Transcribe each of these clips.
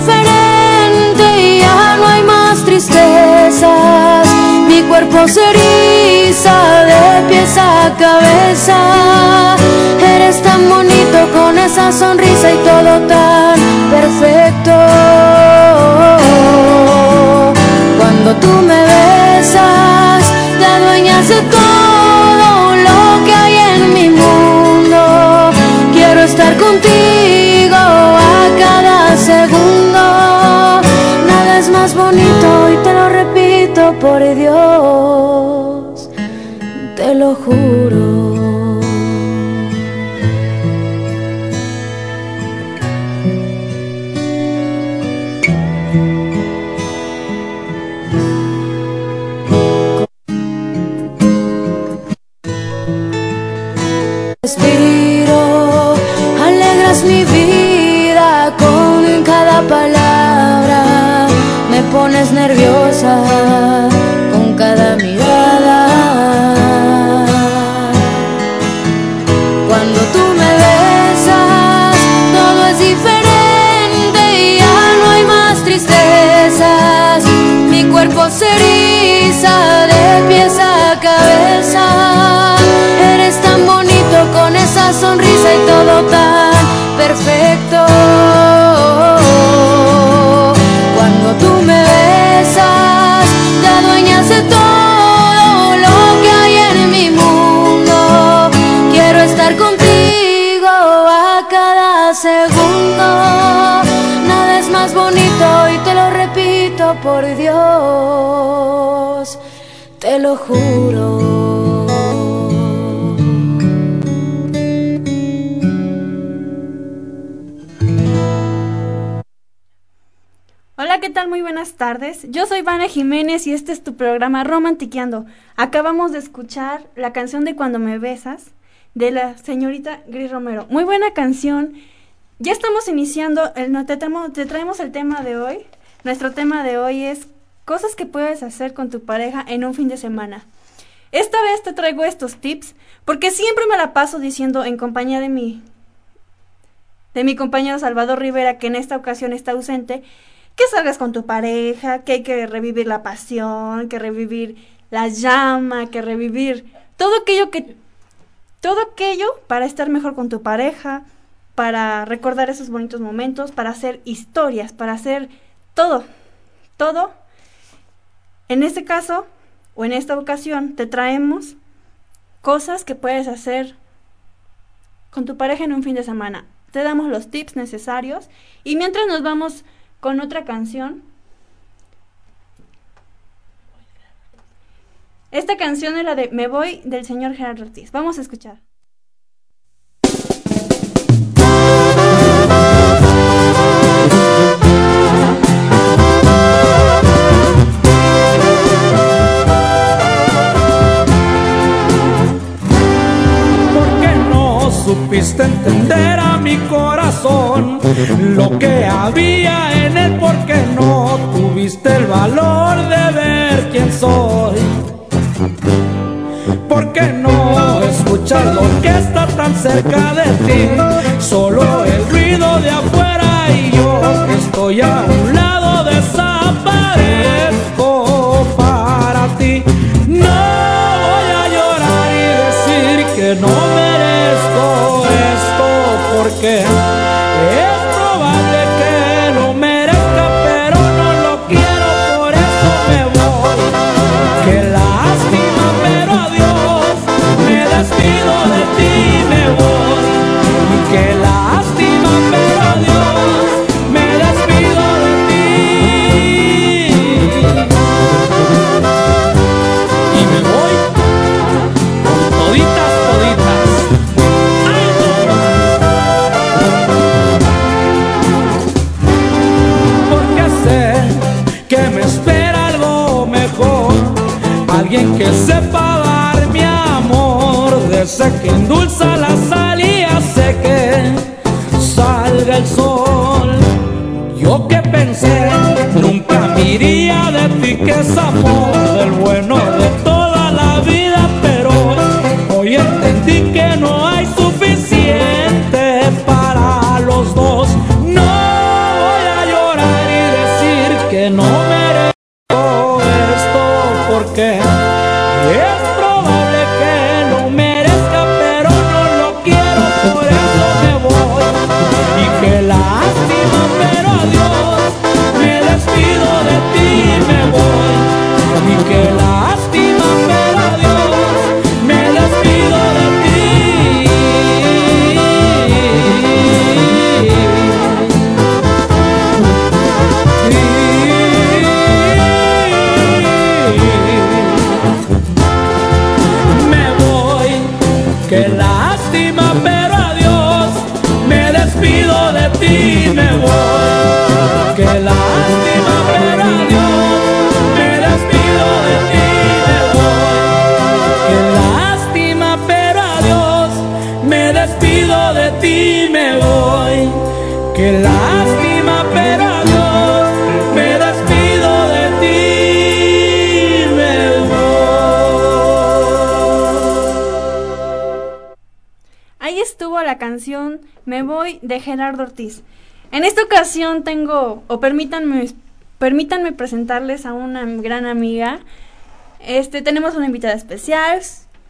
Diferente y ya no hay más tristezas. Mi cuerpo se eriza de pies a cabeza. Eres tan bonito con esa sonrisa y todo tan perfecto. Cuando tú me besas, te adueñas de todo es bonito y te lo repito por Dios, te lo juro. Tardes. Yo soy Vane Jiménez y este es tu programa Romantiqueando. Acabamos de escuchar la canción de Cuando me besas de la señorita Gris Romero. Muy buena canción. Ya estamos iniciando, el, no, te, traemos, te traemos el tema de hoy. Nuestro tema de hoy es cosas que puedes hacer con tu pareja en un fin de semana. Esta vez te traigo estos tips porque siempre me la paso diciendo en compañía de mi de mi compañero Salvador Rivera que en esta ocasión está ausente que salgas con tu pareja, que hay que revivir la pasión, que revivir la llama, que revivir todo aquello que todo aquello para estar mejor con tu pareja, para recordar esos bonitos momentos, para hacer historias, para hacer todo, todo. En este caso o en esta ocasión te traemos cosas que puedes hacer con tu pareja en un fin de semana. Te damos los tips necesarios y mientras nos vamos con otra canción. Esta canción es la de Me voy del señor Gerardo Ortiz. Vamos a escuchar. ¿Por qué no supiste entender a mi corazón lo que había en valor de ver quién soy? ¿Por qué no escuchar lo que está tan cerca de ti? Solo el ruido de afuera y yo estoy a un lado desaparezco para ti. No voy a llorar y decir que no merezco esto porque alguien que sepa dar mi amor, de ese que endulza la sal y que salga el sol. Yo que pensé, nunca me iría de ti que es amor, del bueno de Gerardo Ortiz. En esta ocasión tengo, o permítanme, permítanme presentarles a una gran amiga. Este, tenemos una invitada especial.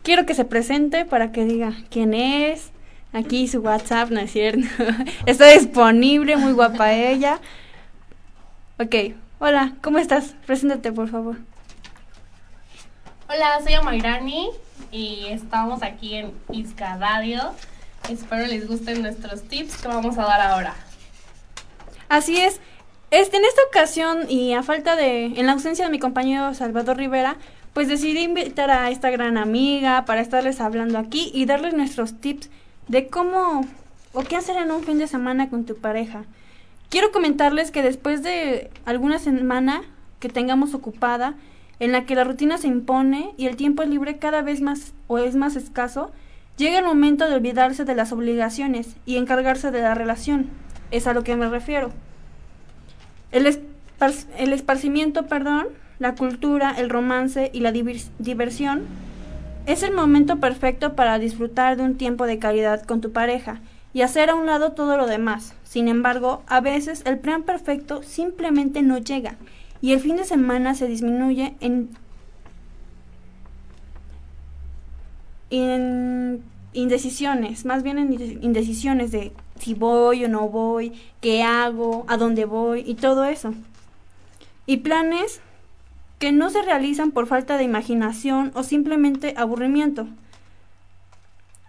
Quiero que se presente para que diga quién es. Aquí su WhatsApp, ¿no es cierto? Está disponible, muy guapa ella. Ok, hola, ¿cómo estás? Preséntate, por favor. Hola, soy Amairani y estamos aquí en Isca Radio. Espero les gusten nuestros tips que vamos a dar ahora. Así es. Este, en esta ocasión y a falta de, en la ausencia de mi compañero Salvador Rivera, pues decidí invitar a esta gran amiga para estarles hablando aquí y darles nuestros tips de cómo o qué hacer en un fin de semana con tu pareja. Quiero comentarles que después de alguna semana que tengamos ocupada, en la que la rutina se impone y el tiempo libre cada vez más o es más escaso, llega el momento de olvidarse de las obligaciones y encargarse de la relación. Es a lo que me refiero. El, espar- el esparcimiento, perdón, la cultura, el romance y la divers- diversión es el momento perfecto para disfrutar de un tiempo de calidad con tu pareja y hacer a un lado todo lo demás. Sin embargo, a veces el plan perfecto simplemente no llega y el fin de semana se disminuye en, indecisiones, más bien en inde- indecisiones de si voy o no voy, qué hago, a dónde voy y todo eso. Y planes que no se realizan por falta de imaginación o simplemente aburrimiento.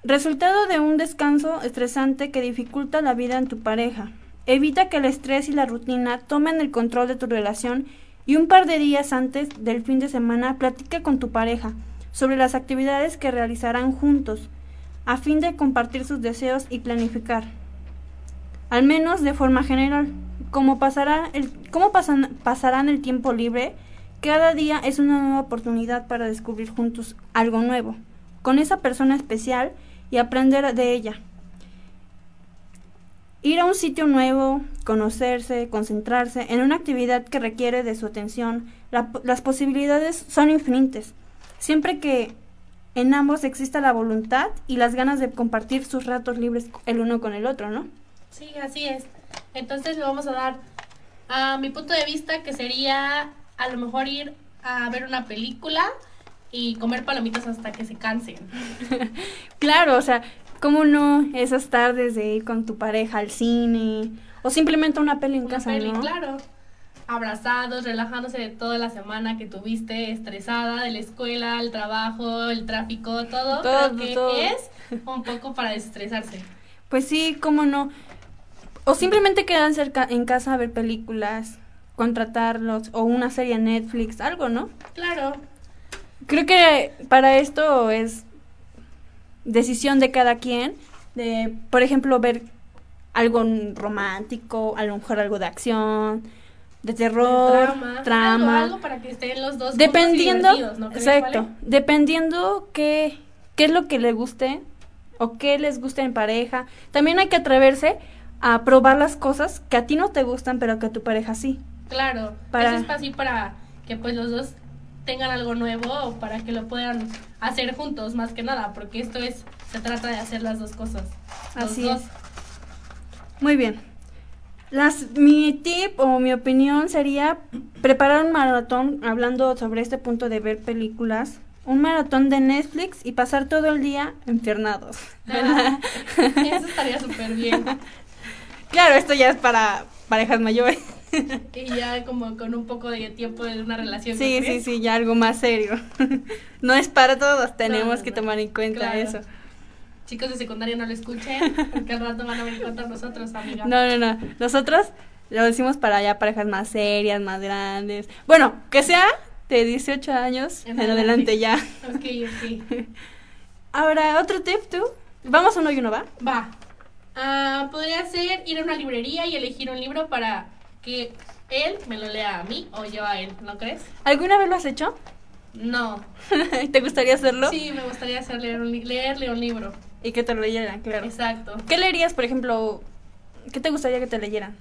Resultado de un descanso estresante que dificulta la vida en tu pareja. Evita que el estrés y la rutina tomen el control de tu relación y un par de días antes del fin de semana platica con tu pareja sobre las actividades que realizarán juntos a fin de compartir sus deseos y planificar. Al menos de forma general, como pasará el, cómo pasan- pasarán el tiempo libre, cada día es una nueva oportunidad para descubrir juntos algo nuevo, con esa persona especial y aprender de ella. Ir a un sitio nuevo, conocerse, concentrarse en una actividad que requiere de su atención, la- las posibilidades son infinitas, siempre que en ambos exista la voluntad y las ganas de compartir sus ratos libres el uno con el otro, ¿no? Sí, así es. Entonces le vamos a dar a mi punto de vista que sería a lo mejor ir a ver una película y comer palomitas hasta que se cansen. Claro, o sea, ¿cómo no esas tardes de ir con tu pareja al cine o simplemente una peli en Una casa, peli, ¿no? claro. Abrazados, relajándose de toda la semana que tuviste estresada de la escuela, el trabajo, el tráfico, todo. Todo, que todo. es un poco para desestresarse. Pues sí, cómo no. O simplemente quedarse cerca- en casa a ver películas, contratarlos o una serie en Netflix, algo, ¿no? Claro, Creo que para esto es decisión de cada quien, de, por ejemplo, ver algo romántico, a lo mejor algo de acción, de terror, Trama. trama. Algo, algo para que estén los dos Dependiendo, ¿no exacto, Vale? dependiendo qué, qué es lo que le guste o qué les guste en pareja. También hay que atreverse a probar las cosas que a ti no te gustan, pero que a tu pareja sí. Claro, Para- eso es así para que pues los dos tengan algo nuevo o para que lo puedan hacer juntos más que nada, porque esto es, se trata de hacer las dos cosas. Los Así dos. es. Muy bien. Las, mi tip o mi opinión sería preparar un maratón, hablando sobre este punto de ver películas, un maratón de Netflix y pasar todo el día enfiernados. Ah, eso estaría súper bien. Claro, esto ya es para parejas mayores. Y ya como con un poco de tiempo de una relación. ¿no Sí, sí, sí, ya algo más serio. No es para todos, tenemos no, que tomar en cuenta Claro. eso. Chicos de secundaria no lo escuchen, porque al rato van a venir contra nosotros, amiga. No, no, no. Nosotros lo decimos para ya parejas más serias, más grandes. Bueno, que sea de 18 años en, En adelante adelante. ya. Ok, ok. Ahora, otro tip, tú. Vamos uno y uno, ¿va? Va. Ah, podría ser ir a una librería y elegir un libro para que él me lo lea a mí o yo a él, ¿no crees? ¿Alguna vez lo has hecho? No. ¿Te gustaría hacerlo? Sí, me gustaría hacer leer un leerle un libro. Y que te lo leyeran, claro. Exacto. ¿Qué leerías, por ejemplo? ¿Qué te gustaría que te leyeran?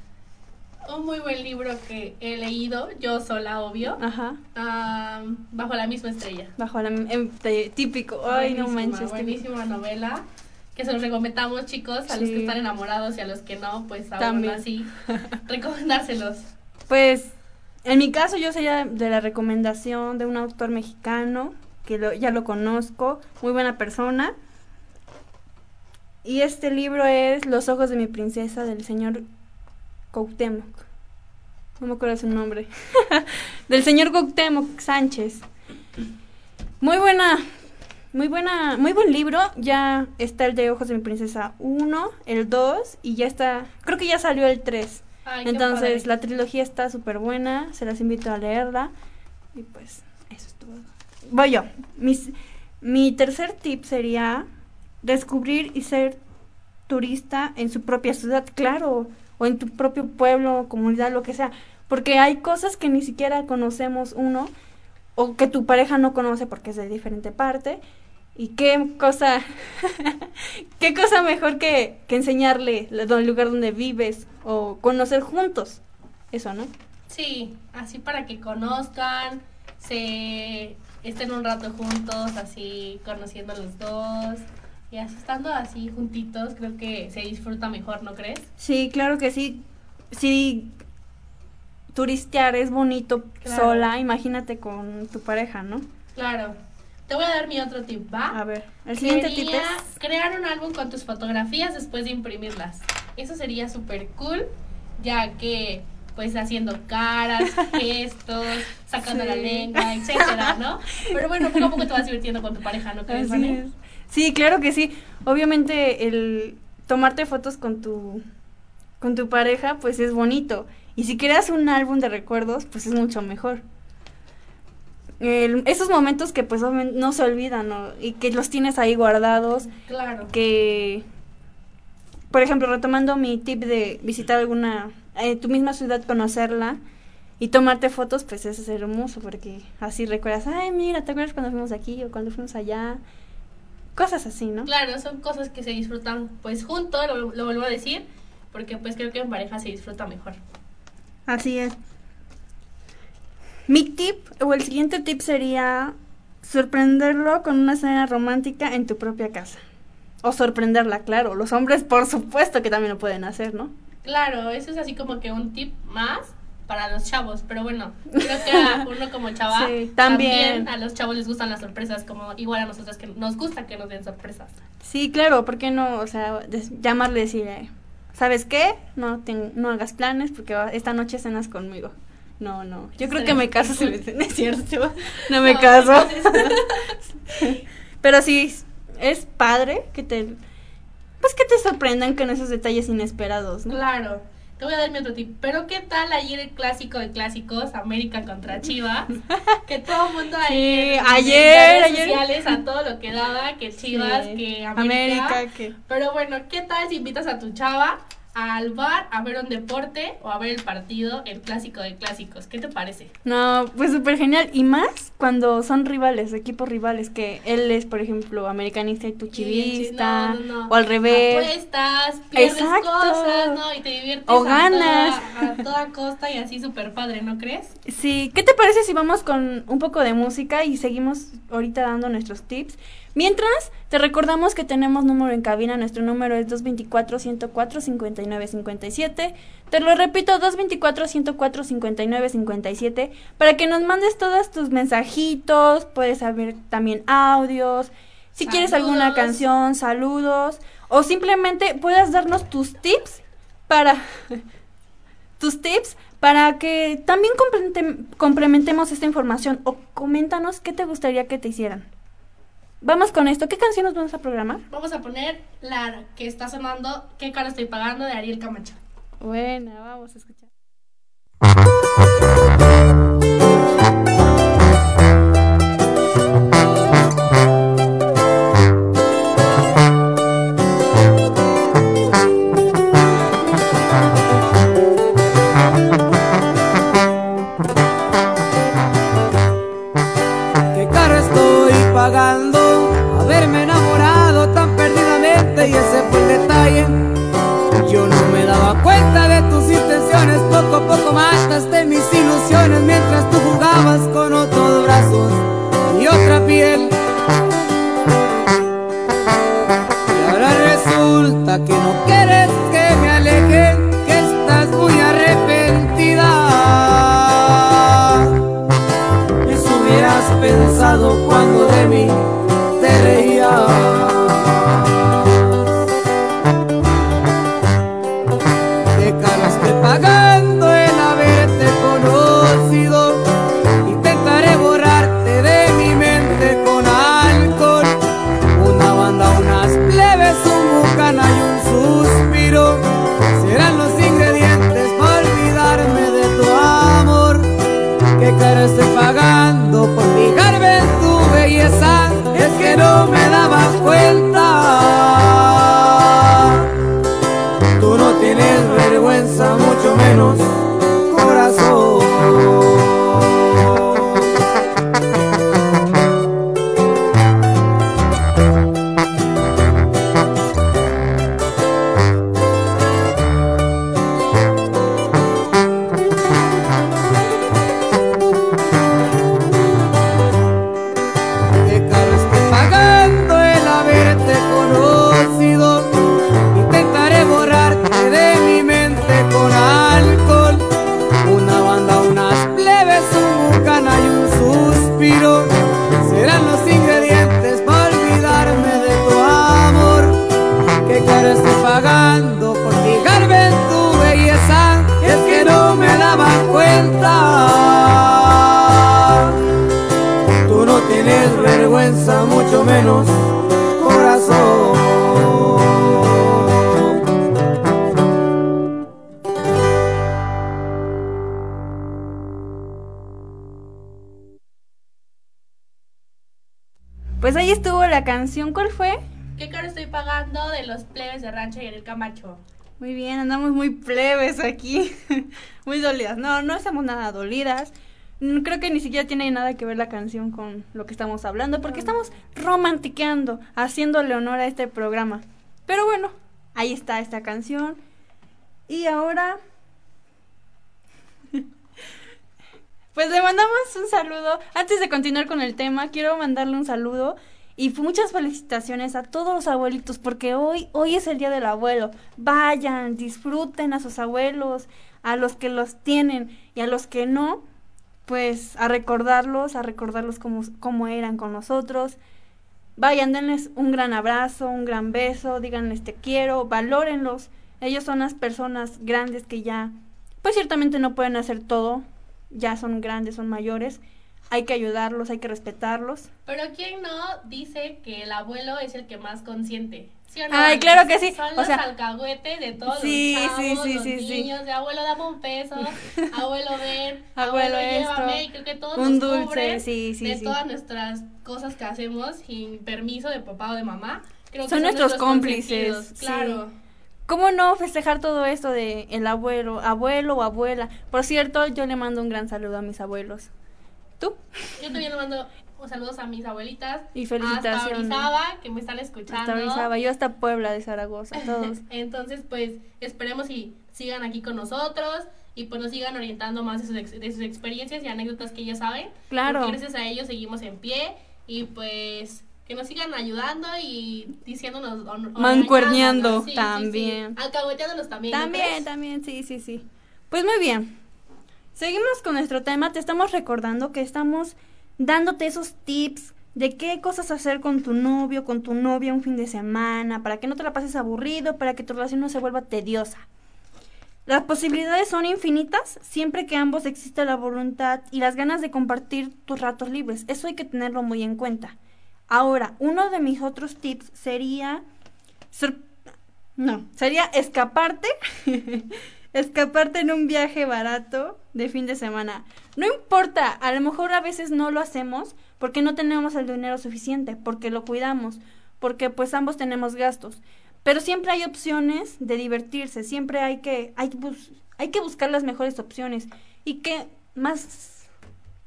Un muy buen libro que he leído, yo sola, obvio. Ajá. Ah, bajo la misma estrella. Bajo la de- típico. Ay, no Buenísima, manches. qué- Buenísima novela. Que se los recomendamos, chicos, a los Sí. que están enamorados y a los que no, pues aún También. así, recomendárselos. Pues, en mi caso yo sería de la recomendación de un autor mexicano, que lo- ya lo conozco, muy buena persona. Y este libro es Los ojos de mi princesa del señor Cuauhtémoc. No me acuerdo su nombre. del señor Cuauhtémoc Sánchez. Muy buena, muy buena, muy buen libro. Ya está el de Ojos de mi princesa 1, el 2 y ya está, creo que ya salió el 3. Ay, qué Entonces, la trilogía está súper buena, se las invito a leerla. Y pues, eso es todo. Voy yo. Mis- mi tercer tip sería descubrir y ser turista en su propia ciudad, claro, o en tu propio pueblo, comunidad, lo que sea. Porque hay cosas que ni siquiera conocemos uno, o que tu pareja no conoce porque es de diferente parte. Y qué cosa, qué cosa mejor que, que enseñarle el lugar donde vives o conocer juntos. Eso, ¿no? Sí, así para que conozcan, se estén un rato juntos, así conociendo los dos. Y así estando así juntitos, creo que se disfruta mejor, ¿no crees? Sí, claro que sí. Si turistear es bonito Claro. sola, imagínate con tu pareja, ¿no? Claro. Te voy a dar mi otro tip, ¿va? A ver, el siguiente tip es... crear un álbum con tus fotografías después de imprimirlas. Eso sería súper cool, ya que pues haciendo caras, gestos, sacando Sí. la lengua, etcétera, ¿no? Pero bueno, poco a poco te vas divirtiendo con tu pareja, ¿no crees, Así es. Sí, claro que sí. Obviamente el tomarte fotos con tu con tu pareja pues es bonito y si creas un álbum de recuerdos pues es mucho mejor. El- esos momentos que pues no se olvidan ¿no? y que los tienes ahí guardados, Claro. que por ejemplo retomando mi tip de visitar alguna eh, tu misma ciudad conocerla y tomarte fotos pues eso es hermoso porque así recuerdas ay mira te acuerdas cuando fuimos aquí o cuando fuimos allá cosas así no Claro, son cosas que se disfrutan pues juntos, lo, lo vuelvo a decir, porque pues creo que en pareja se disfruta mejor. así es. Mi tip o el siguiente tip sería sorprenderlo con una escena romántica en tu propia casa. O sorprenderla claro los hombres por supuesto que también lo pueden hacer no Claro, eso es así como que un tip más para los chavos, pero bueno, creo que a uno como chava Sí, también. a los chavos les gustan las sorpresas, como igual a nosotras que nos gusta que nos den sorpresas. Sí, claro, ¿por qué no? O sea, llamarle y decirle, ¿sabes qué? No, ten- no hagas planes porque esta noche cenas conmigo. No, no. Yo creo que me caso si me no es cierto. No me No, caso. Pero sí, es padre que te... Pues que te sorprendan con esos detalles inesperados, ¿no? Claro. Te voy a dar mi otro tip. Pero ¿qué tal ayer el clásico de clásicos, América contra Chivas? Que todo el mundo Sí, ahí en ayer, redes ayer. sociales a todo lo que daba, que Chivas, Sí. que América. América, que... Pero bueno, ¿qué tal si invitas a tu chava al bar a ver un deporte o a ver el partido, el clásico de clásicos. ¿Qué te parece? No, pues súper genial. Y más cuando son rivales, equipos rivales, que él es, por ejemplo, americanista y tú chivista. No, no, no. O al revés. Apuestas, pierdes Exacto. cosas, ¿no? Y te diviertes. O a ganas. toda- a toda costa y así súper padre, ¿no crees? Sí, ¿qué te parece si vamos con un poco de música y seguimos ahorita dando nuestros tips? Mientras, te recordamos que tenemos número en cabina, nuestro número es 224-104-5957. Te lo repito, 224-104-5957, para que nos mandes todos tus mensajitos, puedes saber también audios, si quieres alguna canción, saludos, o simplemente puedas darnos tus tips para tus tips para que también complemente- complementemos esta información o coméntanos qué te gustaría que te hicieran. Vamos con esto. ¿Qué canción nos vamos a programar? Vamos a poner la que está sonando, ¿Qué cara estoy pagando? de Ariel Camacho. Buena, vamos a escuchar. Dolidas. No, no estamos nada dolidas. Mm, Creo que ni siquiera tiene nada que ver la canción con lo que estamos hablando, porque estamos romantiqueando, haciéndole honor a este programa. Pero bueno, ahí está esta canción. Y ahora... Pues le mandamos un saludo. Antes de continuar con el tema, quiero mandarle un saludo y muchas felicitaciones a todos los abuelitos porque hoy hoy es el día del abuelo. Vayan, disfruten a sus abuelos, a los que los tienen y a los que no, pues a recordarlos, a recordarlos como, eran con nosotros. Vayan, denles un gran abrazo, un gran beso, díganles te quiero, valórenlos. Ellos son las personas grandes que ya, pues ciertamente no pueden hacer todo, ya son grandes, son mayores. Hay que ayudarlos, hay que respetarlos. Pero ¿quién no dice que el abuelo es el que más consciente? ¿Sí o no? Ay, claro que sí. Son O los sea, alcahuetes de todos sí, los chavos, sí, los sí, sí. niños, de abuelo dame un peso, abuelo ven, Abuelo, abuelo, esto, llévame, y creo que todos un nos dulce, cubren sí, sí, de todas nuestras cosas que hacemos sin permiso de papá o de mamá. Creo que Son nuestros cómplices. Claro. ¿Cómo no festejar todo esto de el abuelo, abuelo o abuela? Por cierto, yo le mando un gran saludo a mis abuelos. ¿Tú? Yo también le mando un saludos a mis abuelitas. Y felicitaciones. Hasta Orizaba, que me están escuchando. Hasta Orizaba, yo hasta Puebla de Zaragoza, todos. Entonces, pues, esperemos y sigan aquí con nosotros y pues nos sigan orientando más de sus, ex- de sus experiencias y anécdotas que ellos saben. Claro. Porque gracias a ellos seguimos en pie y pues que nos sigan ayudando y diciéndonos... o- o Mancuerneando regañándonos. Sí, sí, sí. también. Alcahueteándonos también. ¿no También, también, sí, sí, sí. Pues muy bien. Seguimos con nuestro tema. Te estamos recordando que estamos dándote esos tips de qué cosas hacer con tu novio, con tu novia un fin de semana, para que no te la pases aburrido, para que tu relación no se vuelva tediosa. Las posibilidades son infinitas siempre que ambos exista la voluntad y las ganas de compartir tus ratos libres. Eso hay que tenerlo muy en cuenta. Ahora, uno de mis otros tips sería no, sería escaparte, escaparte en un viaje barato de fin de semana. No importa, a lo mejor a veces no lo hacemos porque no tenemos el dinero suficiente, porque lo cuidamos, porque pues ambos tenemos gastos. Pero siempre hay opciones de divertirse, siempre hay que, hay, bus- hay que buscar las mejores opciones. ¿Y qué más?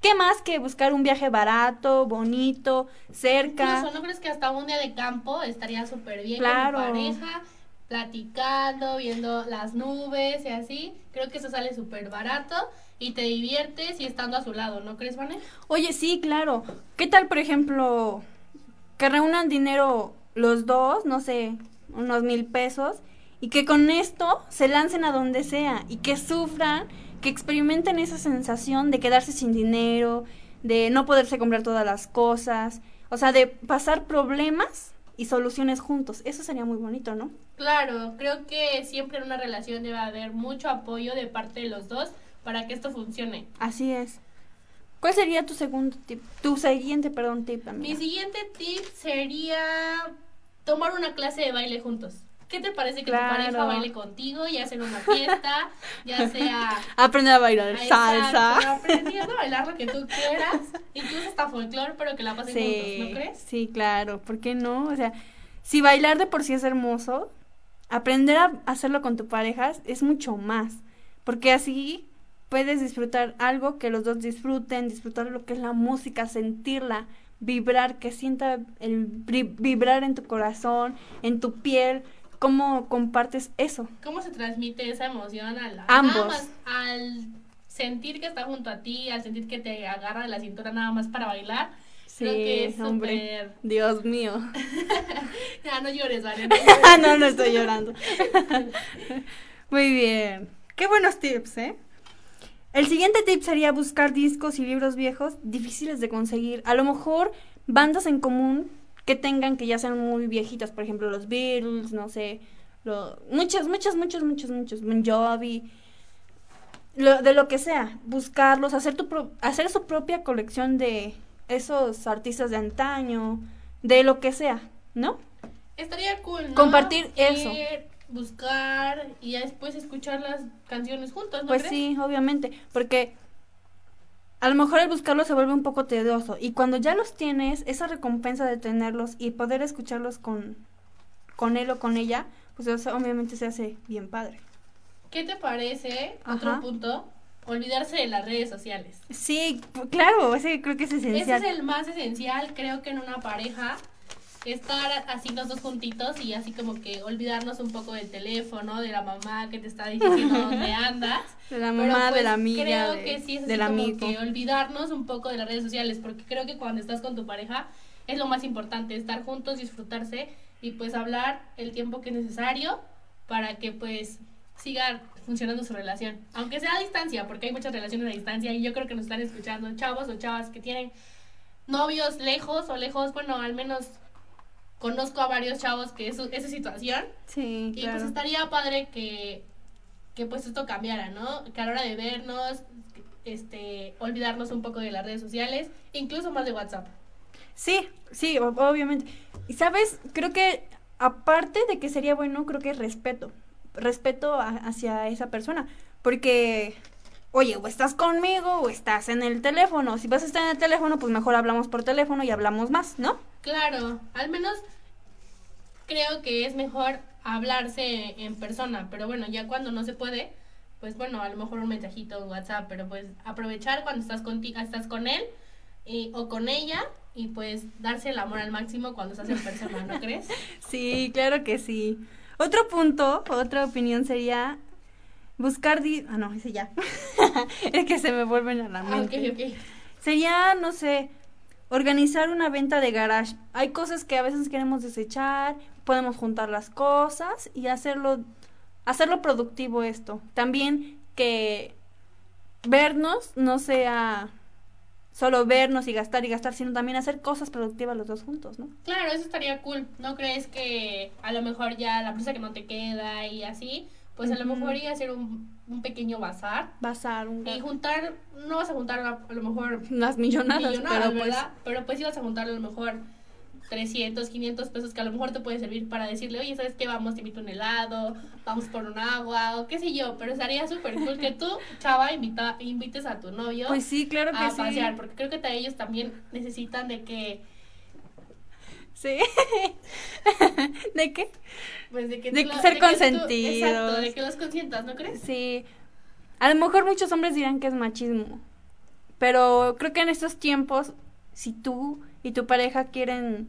¿Qué más que buscar un viaje barato, bonito, cerca? Incluso, ¿no crees que hasta un día de campo estaría súper bien Claro. con pareja, platicando, viendo las nubes y así? Creo que eso sale súper barato y te diviertes y estando a su lado, ¿no crees, Vane? Oye, sí, claro. ¿Qué tal, por ejemplo, que reúnan dinero los dos, no sé, unos mil pesos, y que con esto se lancen a donde sea y que sufran, que experimenten esa sensación de quedarse sin dinero, de no poderse comprar todas las cosas, o sea, de pasar problemas y soluciones juntos. Eso sería muy bonito, ¿no? Claro, creo que siempre en una relación debe haber mucho apoyo de parte de los dos para que esto funcione. Así es. ¿Cuál sería tu segundo tip? Tu siguiente, perdón, tip, Mi amiga. siguiente tip sería tomar una clase de baile juntos. ¿Qué te parece que Claro. tu pareja baile contigo y hacer una fiesta, ya sea Aprender a bailar Exacto, salsa. aprendiendo a bailar lo que tú quieras, incluso hasta folclore, pero que la pasen juntos, ¿no crees? Sí, claro, ¿por qué no? O sea, si bailar de por sí es hermoso, aprender a hacerlo con tu pareja es mucho más, porque así puedes disfrutar algo que los dos disfruten, disfrutar lo que es la música, sentirla, vibrar, que sienta el vibrar en tu corazón, en tu piel, cómo compartes eso. ¿Cómo se transmite esa emoción a la, Ambos. nada más al sentir que está junto a ti, al sentir que te agarra de la cintura nada más para bailar? Sí, Creo que es hombre. Dios mío. Ya, no llores, ¿vale? No, no estoy llorando. Muy bien. Qué buenos tips, ¿eh? El siguiente tip sería buscar discos y libros viejos difíciles de conseguir. A lo mejor bandas en común que tengan que ya sean muy viejitas, por ejemplo, los Beatles, no sé, lo, muchos, muchos, muchos, muchos, muchos, Bon Jovi, lo, de lo que sea, buscarlos, hacer tu pro- hacer su propia colección de esos artistas de antaño, de lo que sea, ¿no? Estaría cool, ¿no? Compartir eso. Buscar y ya después escuchar las canciones juntos, ¿no Pues crees? sí, obviamente, porque a lo mejor el buscarlos se vuelve un poco tedioso y cuando ya los tienes, esa recompensa de tenerlos y poder escucharlos con, con él o con ella, pues eso obviamente se hace bien padre. ¿Qué te parece? Ajá. Otro punto, olvidarse de las redes sociales. Sí, claro, ese creo que es Ese esencial. es el más esencial, creo que en una pareja, estar así los dos juntitos y así como que olvidarnos un poco del teléfono, de la mamá que te está diciendo dónde andas. De la Pero, mamá, de pues, la amiga, Creo de- que sí es así como amigo. que olvidarnos un poco de las redes sociales, porque creo que cuando estás con tu pareja es lo más importante, estar juntos, disfrutarse y pues hablar el tiempo que es necesario para que pues siga funcionando su relación. Aunque sea a distancia, porque hay muchas relaciones a distancia y yo creo que nos están escuchando chavos o chavas que tienen novios lejos o lejos, bueno, al menos conozco a varios chavos que es esa situación Sí, y claro. pues estaría padre que, que pues esto cambiara, ¿no? Que a la hora de vernos, este, olvidarnos un poco de las redes sociales, incluso más de WhatsApp. Sí, sí, obviamente. Y sabes, creo que aparte de que sería bueno, creo que es respeto. Respeto a- hacia esa persona. Porque, oye, o estás conmigo o estás en el teléfono. Si vas a estar en el teléfono, pues mejor hablamos por teléfono y hablamos más, ¿no? Claro, al menos creo que es mejor hablarse en persona, pero bueno, ya cuando no se puede, pues bueno, a lo mejor un mensajito en WhatsApp, pero pues aprovechar cuando estás contigo, estás con él y- o con ella y pues darse el amor al máximo cuando estás en persona, ¿no crees? Sí, claro que sí. Otro punto, otra opinión sería buscar... di- ah, no, ese ya. es que se me vuelven a la Ah, mente. ok, ok. Sería, no sé, organizar una venta de garage. Hay cosas que a veces queremos desechar, podemos juntar las cosas y hacerlo, hacerlo productivo esto. También que vernos no sea solo vernos y gastar y gastar, sino también hacer cosas productivas los dos juntos, ¿no? Claro, eso estaría cool. ¿No crees que a lo mejor ya la presa que no te queda y así, pues a lo mejor ir a hacer un, un pequeño bazar Basar un y juntar, no vas a juntar a, a lo mejor unas millonadas, millonadas, pero pues ¿verdad? Pero pues ibas a juntar a lo mejor 300, 500 pesos que a lo mejor te puede servir para decirle, oye, ¿sabes qué? Vamos, te invito un helado, vamos por un agua, o qué sé yo. Pero estaría súper cool que tú, chava, invita, invites a tu novio pues sí, claro que a sí. pasear, porque creo que ellos también necesitan de que, Sí. ¿De qué? pues de que, De que lo- ser de tú- consentidos. exacto, de que los consientas, ¿no crees? Sí. A lo mejor muchos hombres dirán que es machismo. Pero creo que en estos tiempos, si tú y tu pareja quieren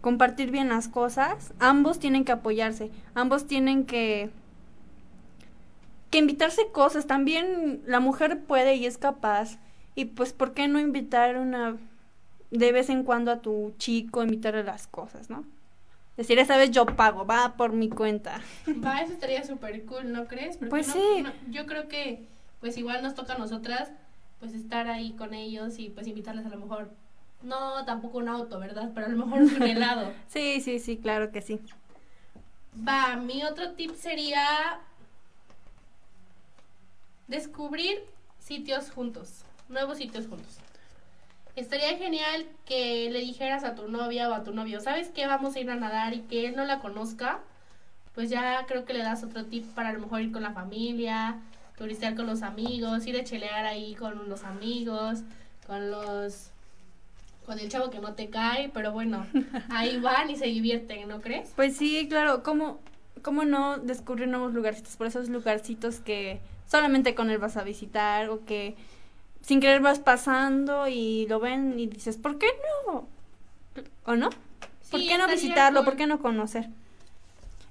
compartir bien las cosas, ambos tienen que apoyarse. Ambos tienen que que invitarse cosas. También la mujer puede y es capaz. Y pues, ¿por qué no invitar una de vez en cuando a tu chico, invitarle las cosas, ¿no? Decir, esta vez yo pago, va por mi cuenta. Va, eso estaría súper cool, ¿no crees? Porque Pues no- sí. no- yo creo que, pues igual nos toca a nosotras, pues estar ahí con ellos y pues invitarles a lo mejor, no tampoco un auto, ¿verdad? Pero a lo mejor un helado. Sí, sí, sí, claro que sí. Va, mi otro tip sería descubrir sitios juntos, nuevos sitios juntos. Estaría genial que le dijeras a tu novia o a tu novio, ¿sabes qué? Vamos a ir a nadar y que él no la conozca. Pues ya creo que le das otro tip para a lo mejor ir con la familia, turistear con los amigos, ir a chelear ahí con los amigos, con los con el chavo que no te cae, pero bueno, ahí van y se divierten, ¿no crees? Pues sí, claro, ¿cómo, cómo no descubrir nuevos lugarcitos? Por esos lugarcitos que solamente con él vas a visitar o que sin querer vas pasando y lo ven y dices, ¿por qué no? ¿O no? ¿Por Sí, qué no visitarlo? ¿Por qué no conocer?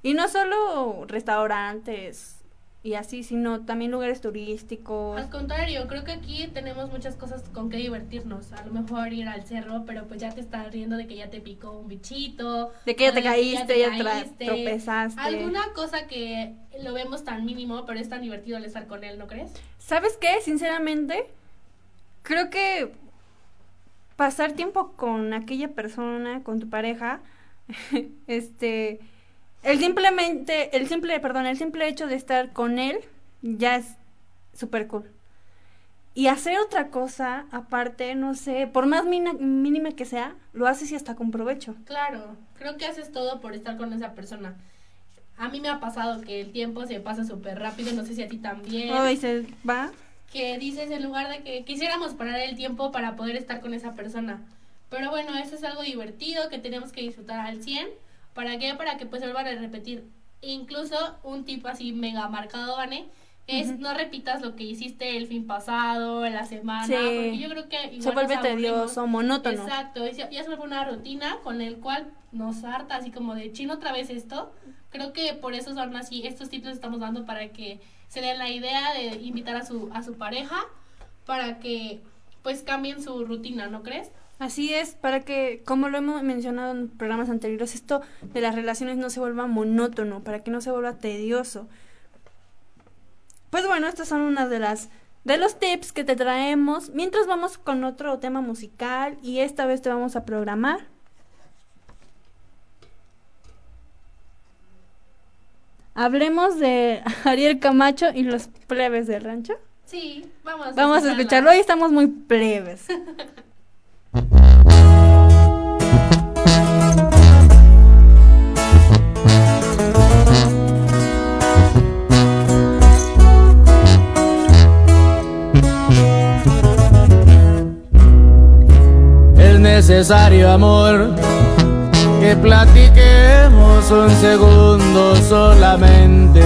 Y no solo restaurantes y así, sino también lugares turísticos. Al contrario, creo que aquí tenemos muchas cosas con que divertirnos. A lo mejor ir al cerro, pero pues ya te estás riendo de que ya te picó un bichito. De que ya te caíste, ya, tra- caíste. tropezaste. Alguna cosa que lo vemos tan mínimo, pero es tan divertido al estar con él, ¿no crees? ¿Sabes qué? Sinceramente, creo que pasar tiempo con aquella persona, con tu pareja, este, el simplemente, el simple, perdón, el simple hecho de estar con él ya es súper cool. Y hacer otra cosa aparte, no sé, por más mina- mínima que sea, lo haces y hasta con provecho. Claro, creo que haces todo por estar con esa persona. A mí me ha pasado que el tiempo se pasa súper rápido, no sé si a ti también. Hoy se va. Que dices en lugar de que quisiéramos parar el tiempo para poder estar con esa persona. Pero bueno, eso es algo divertido que tenemos que disfrutar al 100. ¿Para qué? Para que pues se vuelvan a repetir. Incluso un tipo así mega marcado, Vane, es Ujú. no repitas lo que hiciste el fin pasado, en la semana, Sí. porque yo creo que igual Se vuelve tedioso, monótono. Exacto, ya, ya se vuelve una rutina con el cual nos harta así como de chino otra vez esto. Creo que por eso son así, estos tips los estamos dando para que se den la idea de invitar a su, a su pareja para que pues cambien su rutina, ¿no crees? Así es, para que, como lo hemos mencionado en programas anteriores, esto de las relaciones no se vuelva monótono, para que no se vuelva tedioso. Pues bueno, estas son unas de las de los tips que te traemos. Mientras vamos con otro tema musical y esta vez te vamos a programar. Hablemos de Ariel Camacho y los plebes del rancho. Sí, vamos. Vamos a escucharlo, hoy estamos muy plebes. Es necesario amor que platiquemos un segundo solamente.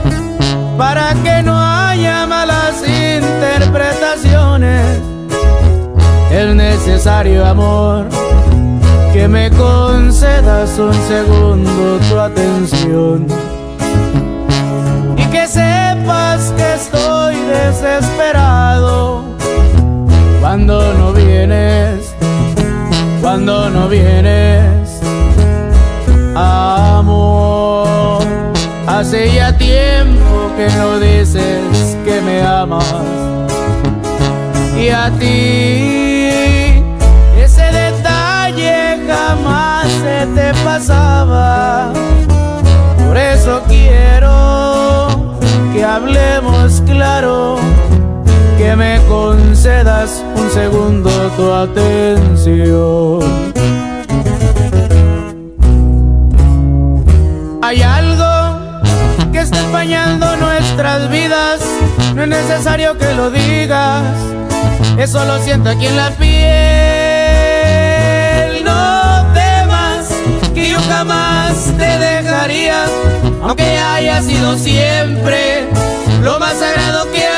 Para que no haya malas interpretaciones. Es necesario amor que me concedas un segundo tu atención. Y que sepas que estoy desesperado. Cuando no vienes, cuando no vienes, que no dices que me amas y a ti ese detalle jamás se te pasaba. Por eso quiero que hablemos claro, que me concedas un segundo tu atención. Hay algo está empañando nuestras vidas, no es necesario que lo digas, eso lo siento aquí en la piel. No temas que yo jamás te dejaría, aunque haya sido siempre lo más sagrado que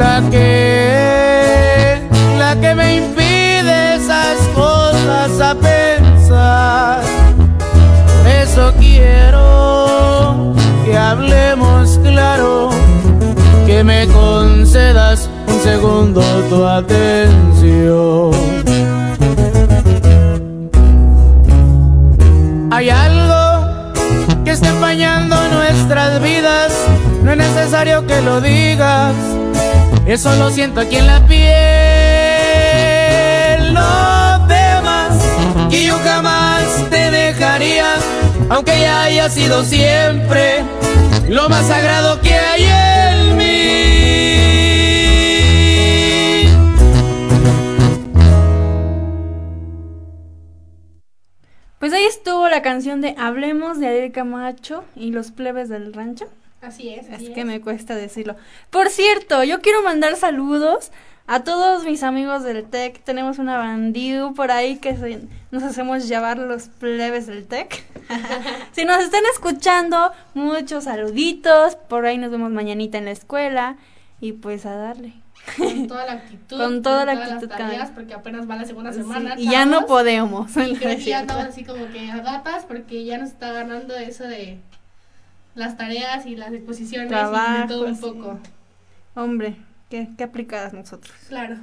la que la que me impide esas cosas a pensar. Eso quiero que hablemos claro, que me concedas un segundo tu atención. Eso lo siento aquí en la piel. No temas que yo jamás te dejaría, aunque ya haya sido siempre lo más sagrado que hay en mí. Pues ahí estuvo la canción de Hablemos de Ariel Camacho y los plebes del rancho. Así es. Así Es que me cuesta decirlo. Por cierto, yo quiero mandar saludos a todos mis amigos del TEC. Tenemos una bandido por ahí que se- nos hacemos llevar los plebes del TEC. si nos están escuchando, muchos saluditos. Por ahí nos vemos mañanita en la escuela. Y pues a darle. Con toda la actitud. Con toda la todas actitud, Las tareas, porque apenas va la segunda Sí, semana. y ya no podemos. Y creo que ya andamos así como que a gatas porque ya nos está ganando eso de las tareas y las exposiciones y de todo un sí. poco. Hombre, qué, qué aplicadas nosotros. Claro.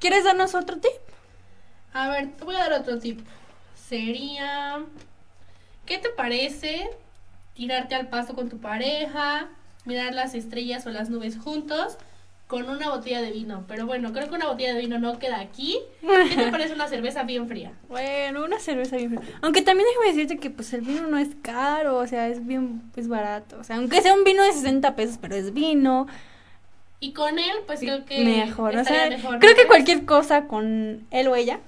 ¿Quieres darnos otro tip? A ver, te voy a dar otro tip. Sería, ¿qué te parece tirarte al pasto con tu pareja, mirar las estrellas o las nubes juntos con una botella de vino? Pero bueno, creo que una botella de vino no queda aquí. ¿Qué te parece una cerveza bien fría? Bueno, una cerveza bien fría. Aunque también déjame decirte que pues el vino no es caro, o sea, es bien, es barato. O sea, aunque sea un vino de 60 pesos, pero es vino. Y con él, pues creo que mejor. O sea, mejor, ¿no creo que cualquier cosa con él o ella,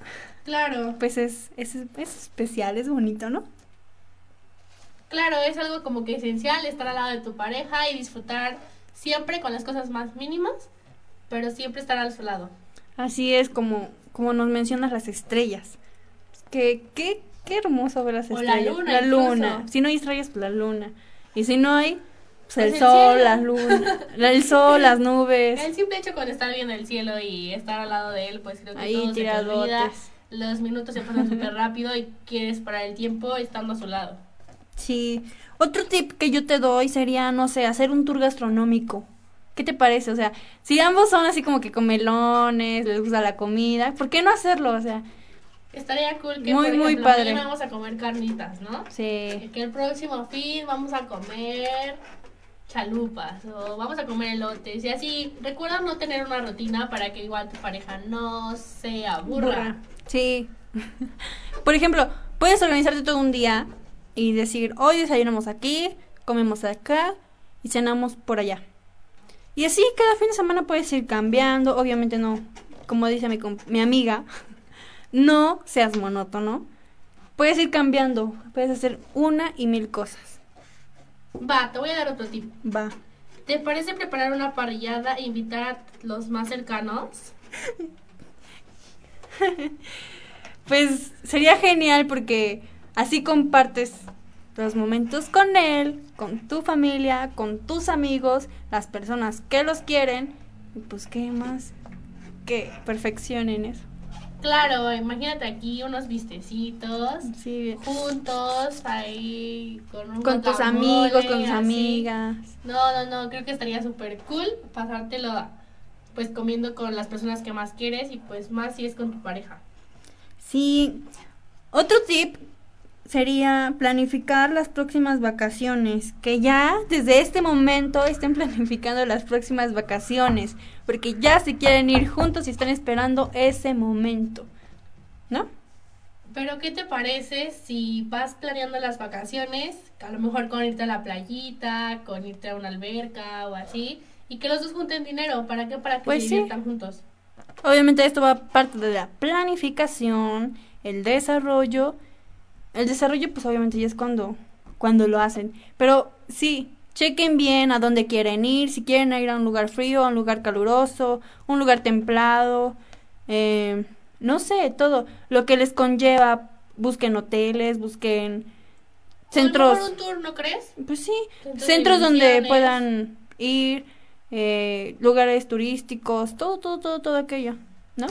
Claro, pues es, es, es especial, es bonito, ¿no? claro, es algo como que esencial estar al lado de tu pareja y disfrutar siempre con las cosas más mínimas, pero siempre estar a su lado. Así es como, como nos mencionas las estrellas. Que, qué, qué hermoso ver las O la estrellas. luna, La luna. incluso. Si no hay estrellas, pues la luna. Y si no hay, pues Pues el el sol, cielo. la luna. la- El sol, las nubes. El simple hecho con estar viendo el cielo y estar al lado de él, pues creo que Ahí todo se te olvida. Los minutos se pasan súper rápido y quieres parar el tiempo estando a su lado. Sí. Otro tip que yo te doy sería, no sé, hacer un tour gastronómico. ¿Qué te parece? O sea, si ambos son así como que comelones, les gusta la comida, ¿por qué no hacerlo? O sea, Estaría cool que, Muy, por muy padre. vamos a comer carnitas, ¿no? sí. Que el próximo fin vamos a comer chalupas o vamos a comer elotes y así. Recuerda no tener una rutina para que igual tu pareja no se aburra. Sí. Por ejemplo, puedes organizarte todo un día y decir, hoy desayunamos aquí, comemos acá y cenamos por allá. Y así cada fin de semana puedes ir cambiando, obviamente no, como dice mi, mi amiga, no seas monótono. Puedes ir cambiando, puedes hacer una y mil cosas. Va, te voy a dar otro tip. Va. ¿Te parece preparar una parrillada e invitar a los más cercanos? Pues sería genial porque así compartes los momentos con él, con tu familia, con tus amigos, las personas que los quieren. Y pues qué más que perfeccionen eso. Claro, imagínate aquí unos vistecitos, Sí, juntos, ahí con un con tus amigos, con tus así. amigas. No, no, no, creo que estaría súper cool pasártelo pues comiendo con las personas que más quieres y pues más si es con tu pareja. Sí. Otro tip sería planificar las próximas vacaciones, que ya desde este momento estén planificando las próximas vacaciones, porque ya se quieren ir juntos y están esperando ese momento. ¿No? Pero ¿qué te parece si vas planeando las vacaciones, a lo mejor con irte a la playita, con irte a una alberca o así, y que los dos junten dinero? ¿Para qué? Para que Pues se sí. diviertan juntos. Obviamente esto va parte de la planificación, el desarrollo. El desarrollo pues obviamente ya es cuando, cuando lo hacen. Pero sí, chequen bien a dónde quieren ir, si quieren ir a un lugar frío, a un lugar caluroso, un lugar templado, eh, no sé, todo. Lo que les conlleva, busquen hoteles, busquen centros. un tour, ¿no crees? Pues sí, Centros de centros donde puedan ir, eh, lugares turísticos, todo, todo, todo, todo aquello, ¿no?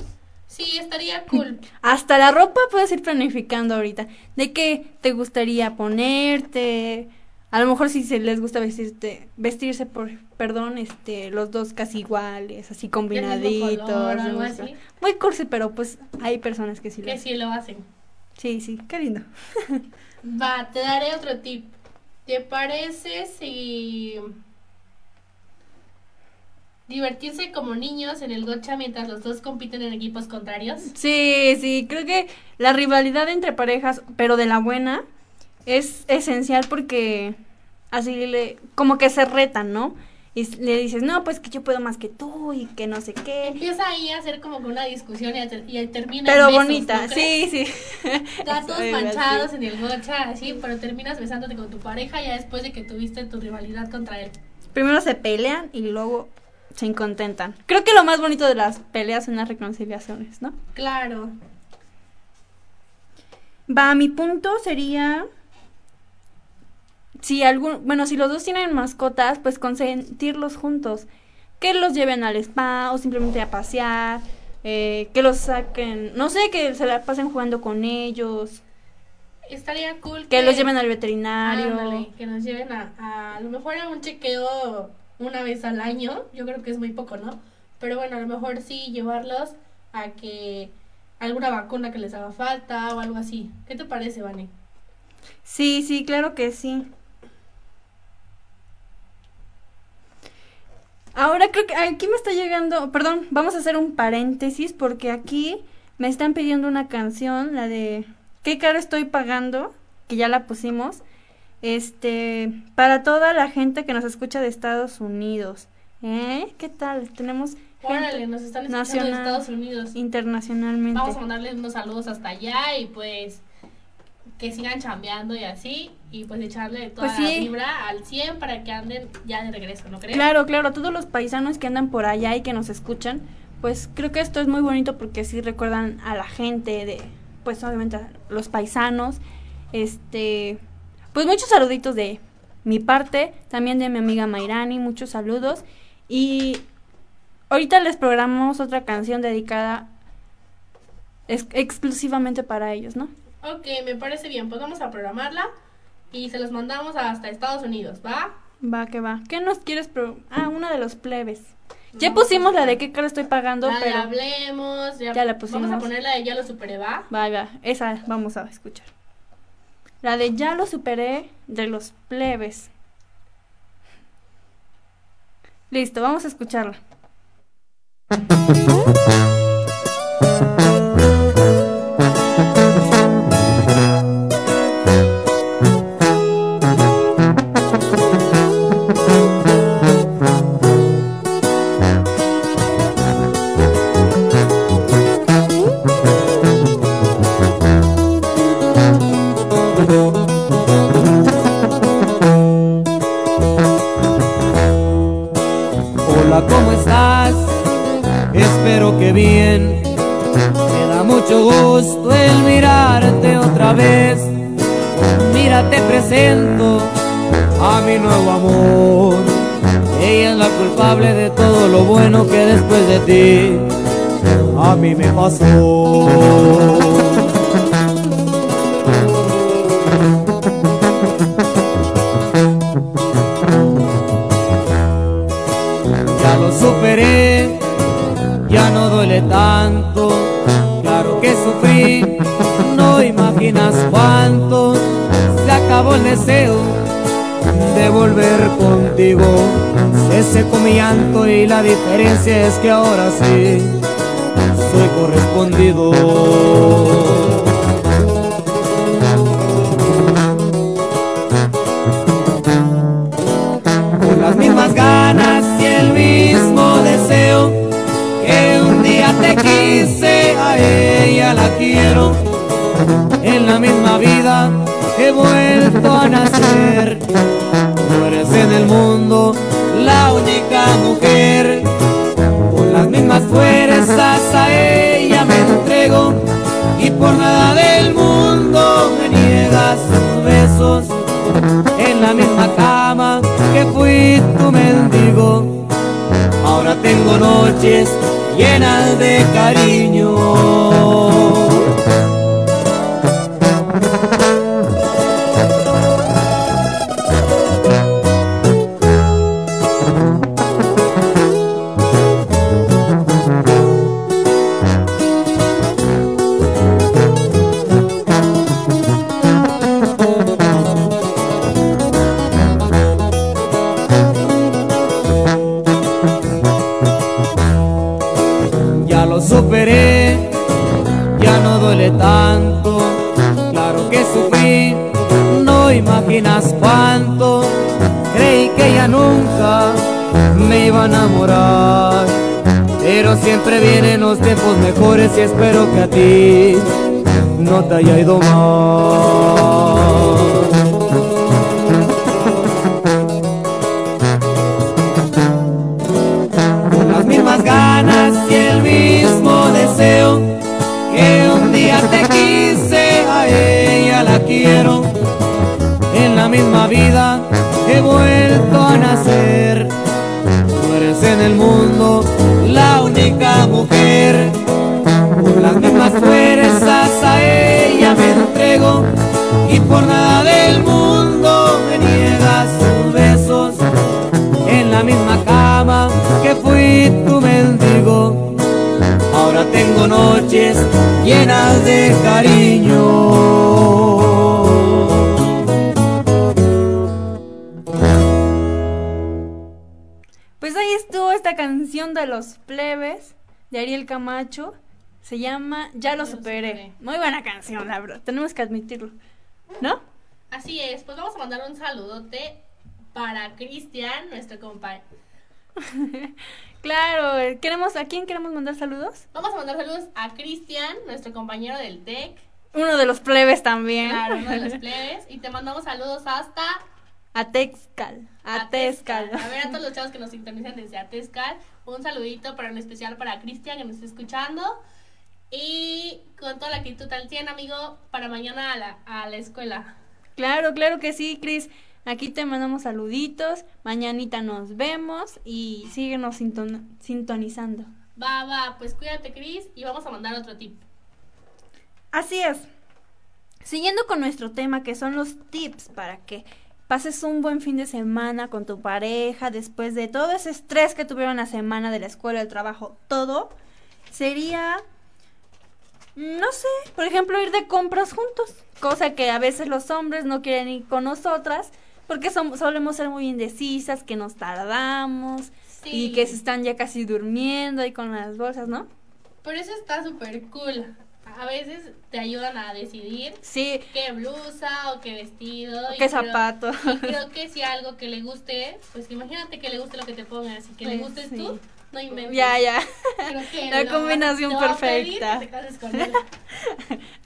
Sí, estaría cool. Hasta la ropa puedes ir planificando ahorita. ¿De qué te gustaría ponerte? A lo mejor si se les gusta vestirte, vestirse por, perdón, este, los dos casi iguales, así combinaditos. color, algo les gusta. así. Muy cursi, pero pues hay personas que sí lo que hacen. sí lo hacen. Sí, sí, qué lindo. Va, te daré otro tip. ¿Te parece si divertirse como niños en el gocha mientras los dos compiten en equipos contrarios? Sí, sí, creo que la rivalidad entre parejas, pero de la buena, es esencial porque así le, como que se retan, ¿no? Y le dices, no, pues que yo puedo más que tú y que no sé qué. Empieza ahí a hacer como una discusión y, ter- y termina Pero besos, bonita, ¿no sí, sí. Soy manchados así. en el gocha, así, pero terminas besándote con tu pareja ya después de que tuviste tu rivalidad contra él. Primero se pelean y luego se incontentan. Creo que lo más bonito de las peleas son las reconciliaciones, ¿no? Claro. Va, mi punto sería si algún, bueno, si los dos tienen mascotas, pues consentirlos juntos, que los lleven al spa o simplemente a pasear, eh, que los saquen, no sé, que se la pasen jugando con ellos, Estaría cool que los lleven al veterinario. Ándale, que nos lleven a, a, a lo mejor a un chequeo una vez al año. Yo creo que es muy poco, ¿no? Pero bueno, a lo mejor sí llevarlos a que alguna vacuna que les haga falta o algo así. ¿Qué te parece, Vane? Sí, sí, claro que sí. Ahora creo que aquí me está llegando, perdón, vamos a hacer un paréntesis porque aquí me están pidiendo una canción, la de ¿Qué caro estoy pagando? que ya la pusimos. Este, para toda la gente que nos escucha de Estados Unidos. ¿Eh? ¿Qué tal? Tenemos gente Órale, nos están escuchando de nacional, Estados Unidos. internacionalmente. Vamos a mandarles unos saludos hasta allá y pues que sigan chambeando y así. Y pues echarle toda Pues la sí. vibra al 100 para que anden ya de regreso, ¿no crees? Claro, claro, a todos los paisanos que andan por allá y que nos escuchan, pues creo que esto es muy bonito porque sí recuerdan a la gente de, pues obviamente a los paisanos, este, pues muchos saluditos de mi parte, también de mi amiga Mairani, muchos saludos y ahorita les programamos otra canción dedicada ex- exclusivamente para ellos, ¿no? Ok, me parece bien. Pues vamos a programarla y se los mandamos hasta Estados Unidos, ¿va? Va, que va. ¿Qué nos quieres? Pro ah, una de los plebes. Ya pusimos la de qué cara estoy pagando, La de pero... hablemos, ya, Ya la pusimos. Vamos a poner la de ya lo superé, ¿va? Va, va, esa vamos a escuchar. La de ya lo superé de los plebes. Listo, vamos a escucharla. mujer. Con las mismas fuerzas a ella me entrego y por nada del mundo me niegas tus besos. En la misma cama que fui tu mendigo. Ahora tengo noches llenas de cariño. Siempre vienen los tiempos mejores y espero que a ti no te haya ido mal. con las mismas ganas y el mismo deseo que un día te quise, a ella la quiero. En la misma vida he vuelto a nacer. Tú eres en el mundo Por las mismas fuerzas a ella me entrego y por nada del mundo me niegas tus besos en la misma cama que fui tu mendigo. Ahora tengo noches llenas de cariño. Pues ahí estuvo esta canción de los plebes de Ariel Camacho. Se llama Ya lo superé. superé. Muy buena canción, la verdad. Tenemos que admitirlo. ¿No? Así es, pues vamos a mandar un saludote para Cristian, nuestro compañero. Claro, queremos, ¿a quién queremos mandar saludos? Vamos a mandar saludos a Cristian, nuestro compañero del TEC. Uno de los plebes también. Claro, uno de los plebes. Y te mandamos saludos hasta A Texcal. A Texcal. A ver, a todos los chavos que nos sintonizan desde Atezcal, un saludito, pero en especial para Cristian que nos está escuchando. Y con toda la actitud al 100, amigo, para mañana a la, a la escuela. Claro, claro que sí, Cris. Aquí te mandamos saluditos. Mañanita nos vemos y síguenos sinton- sintonizando. Va, va, pues cuídate, Cris, y vamos a mandar otro tip. Así es. Siguiendo con nuestro tema, que son los tips para que pases un buen fin de semana con tu pareja después de todo ese estrés que tuvieron la semana de la escuela, el trabajo, todo, sería, no sé, por ejemplo, ir de compras juntos, cosa que a veces los hombres no quieren ir con nosotras porque som- solemos ser muy indecisas, que nos tardamos Sí. y que se están ya casi durmiendo ahí con las bolsas, ¿no? Pero eso está súper cool. A veces te ayudan a decidir Sí, qué blusa o qué vestido. y qué creo- zapato. Y creo que si algo que le guste, pues imagínate que le guste lo que te pongas y que le Pues gustes sí. tú, no inventes. Ya, ya. Creo que La combinación va perfecta. que te cases con él.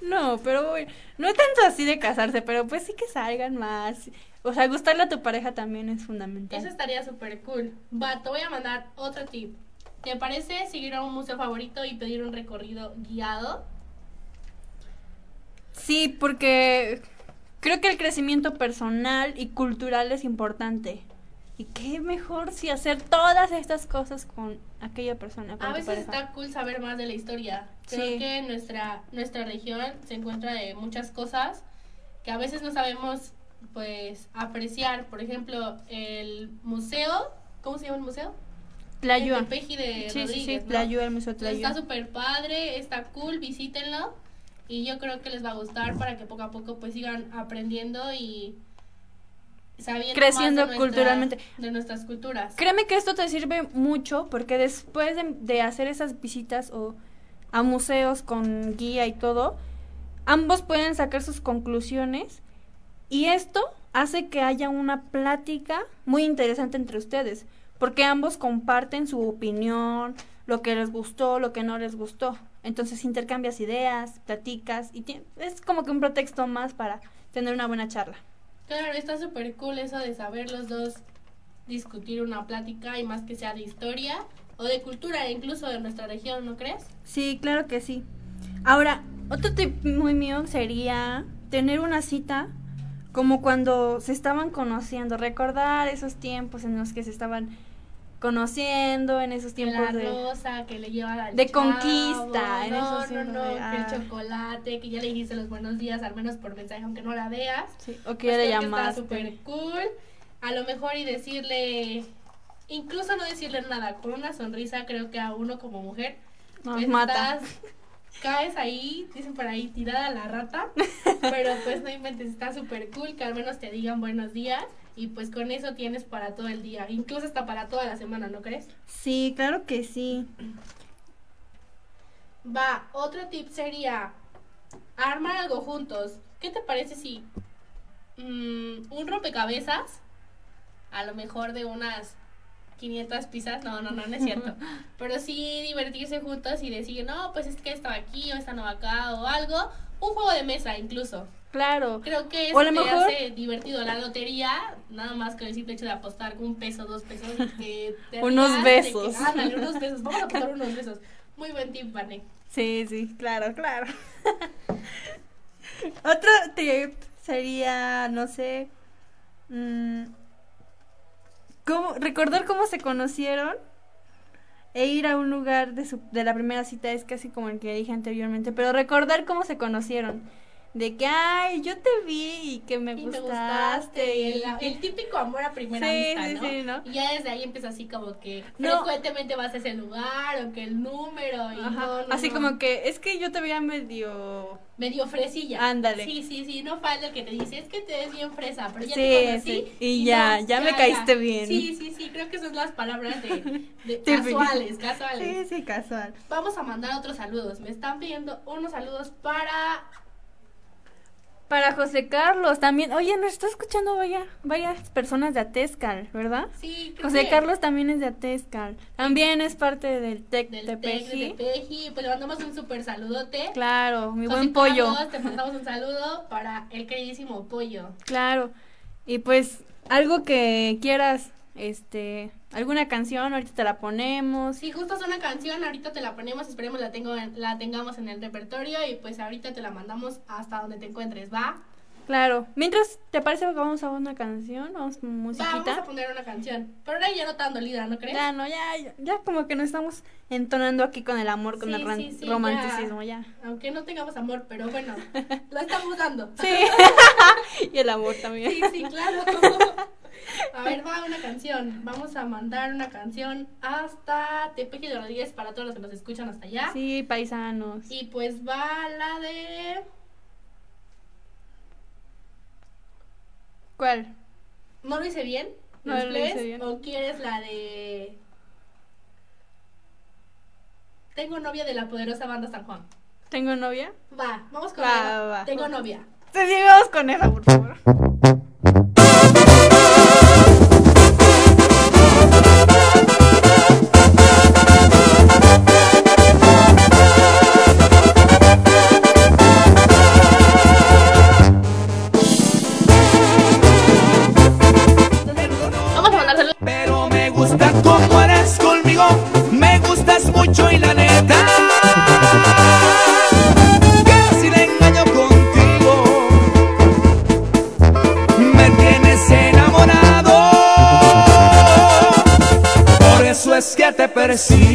No, pero bueno, no es tanto así de casarse, pero pues sí que salgan más. O sea, gustarle a tu pareja también es fundamental. Eso estaría súper cool. Va, te voy a mandar otro tip. ¿Te parece seguir a un museo favorito y pedir un recorrido guiado? Sí, porque creo que el crecimiento personal y cultural es importante. Y qué mejor si hacer todas estas cosas con aquella persona. Con A veces pareja. está cool saber más de la historia. Creo Sí. que nuestra, nuestra región se encuentra de muchas cosas que a veces no sabemos pues apreciar. Por ejemplo, el museo, ¿cómo se llama el museo? Tlayua. El de Sí, sí, sí, Rodríguez, ¿no? El Museo Entonces, Tlayua. Está súper padre, está cool, visítenlo. Y yo creo que les va a gustar para que poco a poco pues sigan aprendiendo y sabiendo Creciendo más de nuestra- culturalmente. de nuestras culturas. Créeme que esto te sirve mucho porque después de, de hacer esas visitas o a museos con guía y todo, ambos pueden sacar sus conclusiones y esto hace que haya una plática muy interesante entre ustedes porque ambos comparten su opinión, lo que les gustó, lo que no les gustó. Entonces intercambias ideas, platicas y es como que un pretexto más para tener una buena charla. Claro, está súper cool eso de saber los dos discutir una plática y más que sea de historia o de cultura, incluso de nuestra región, ¿no crees? Sí, claro que sí. Ahora, otro tip muy mío sería tener una cita como cuando se estaban conociendo, recordar esos tiempos en los que se estaban conociendo, en esos Que tiempos la de... rosa que le lleva al de chavo, conquista, en no, esos no, tiempos no, de- que ah. el chocolate, que ya le dijiste los buenos días, al menos por mensaje, aunque no la veas. Sí, o que Pues ya le que. Está súper cool. A lo mejor y decirle, incluso no decirle nada, con una sonrisa creo que a uno como mujer, Nos pues mata. estás- caes ahí, dicen por ahí, tirada la rata, pero pues no inventes, está súper cool que al menos te digan buenos días y pues con eso tienes para todo el día, incluso hasta para toda la semana, ¿no crees? Sí, claro que sí. Va, otro tip sería armar algo juntos. ¿Qué te parece si mm, un rompecabezas, a lo mejor de unas 500 piezas, no, no, no, no es cierto, pero sí divertirse juntos y decir, no, pues es que esta va aquí o esta no acá o algo, un juego de mesa incluso. Claro. Creo que O eso a lo te mejor- hace divertido. La lotería, nada más con el simple hecho de apostar un peso, dos pesos que te Unos de que- besos. unos besos. Vamos a apostar unos besos. Muy buen tip, Vane. Sí, sí, claro, claro. Otro tip sería, no sé, mm, recordar cómo se conocieron e ir a un lugar de, su, de la primera cita es casi como el que dije anteriormente, pero recordar cómo se conocieron. De que, ay, yo te vi y que me Y me gustaste. gustaste. y el, y- el típico amor a primera Sí, vista, sí, ¿no? sí, ¿no? Y ya desde ahí empieza así como que No. frecuentemente vas a ese lugar o que el número y no, Así como que, es que yo te veía medio... medio fresilla. Ándale. Sí, sí, sí, no falta el que te dice, es que te ves bien fresa, pero ya Sí, te conocí sí, y ya, ya me caíste bien. Sí, sí, sí, creo que esas son las palabras de, de casuales, casuales. Sí, sí, casual. Vamos a mandar otros saludos. Me están pidiendo unos saludos para Para José Carlos también. Oye, nos está escuchando vaya, varias personas de Atezcal, ¿verdad? sí, José Carlos también es de Atezcal. También es parte del TEC del de. Tepeji. Pues le mandamos un súper saludote. Claro, mi José buen pollo. Carlos, te mandamos un saludo para el queridísimo pollo. Claro. Y pues algo que quieras, este, alguna canción, ahorita te la ponemos. Si gustas una canción, ahorita te la ponemos, esperemos la, tengo en- la tengamos en el repertorio y pues ahorita te la mandamos hasta donde te encuentres, ¿va? Claro. Mientras, ¿te parece que vamos a una canción? Vamos con Va, vamos a musiquita. poner una canción. Pero ahora ya no tan dolida, ¿no crees? Ya, no, ya, ya, ya como que nos estamos entonando aquí con el amor, con Sí, el sí, sí, romanticismo, ya. Aunque no tengamos amor, pero bueno, lo estamos dando. Sí. y el amor también. Sí, sí, claro. A ver, va una canción. Vamos a mandar una canción hasta Tepeji de Rodríguez para todos los que nos escuchan hasta allá. Sí, paisanos. Y pues va la de. ¿Cuál? ¿No lo hice bien? No ¿Los lo hice bien. ¿O quieres la de. Tengo novia de la poderosa banda San Juan? ¿Tengo novia? Va, vamos con Va, esa. va, va. Tengo novia. Sí, sí, vamos con esa, por favor. Que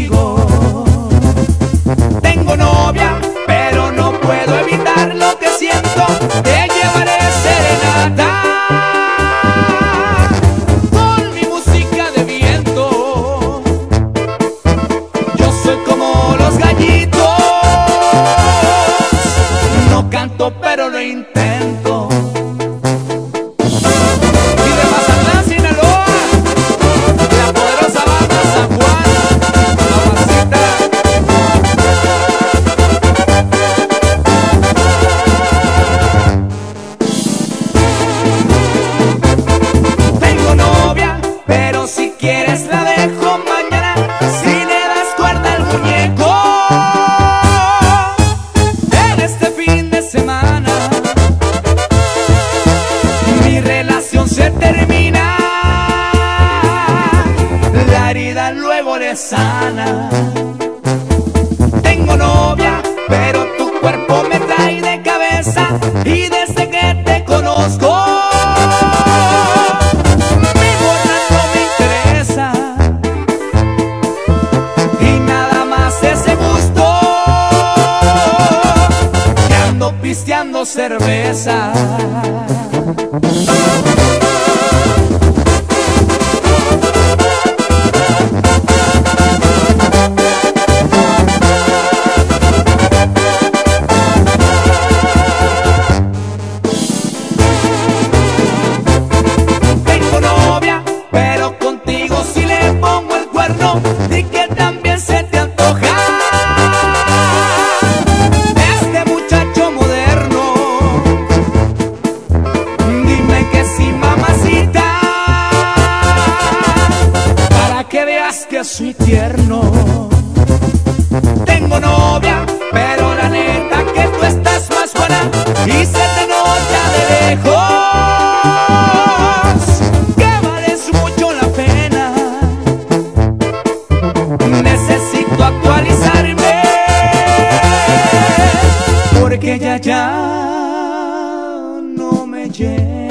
porque ya ya no me llega.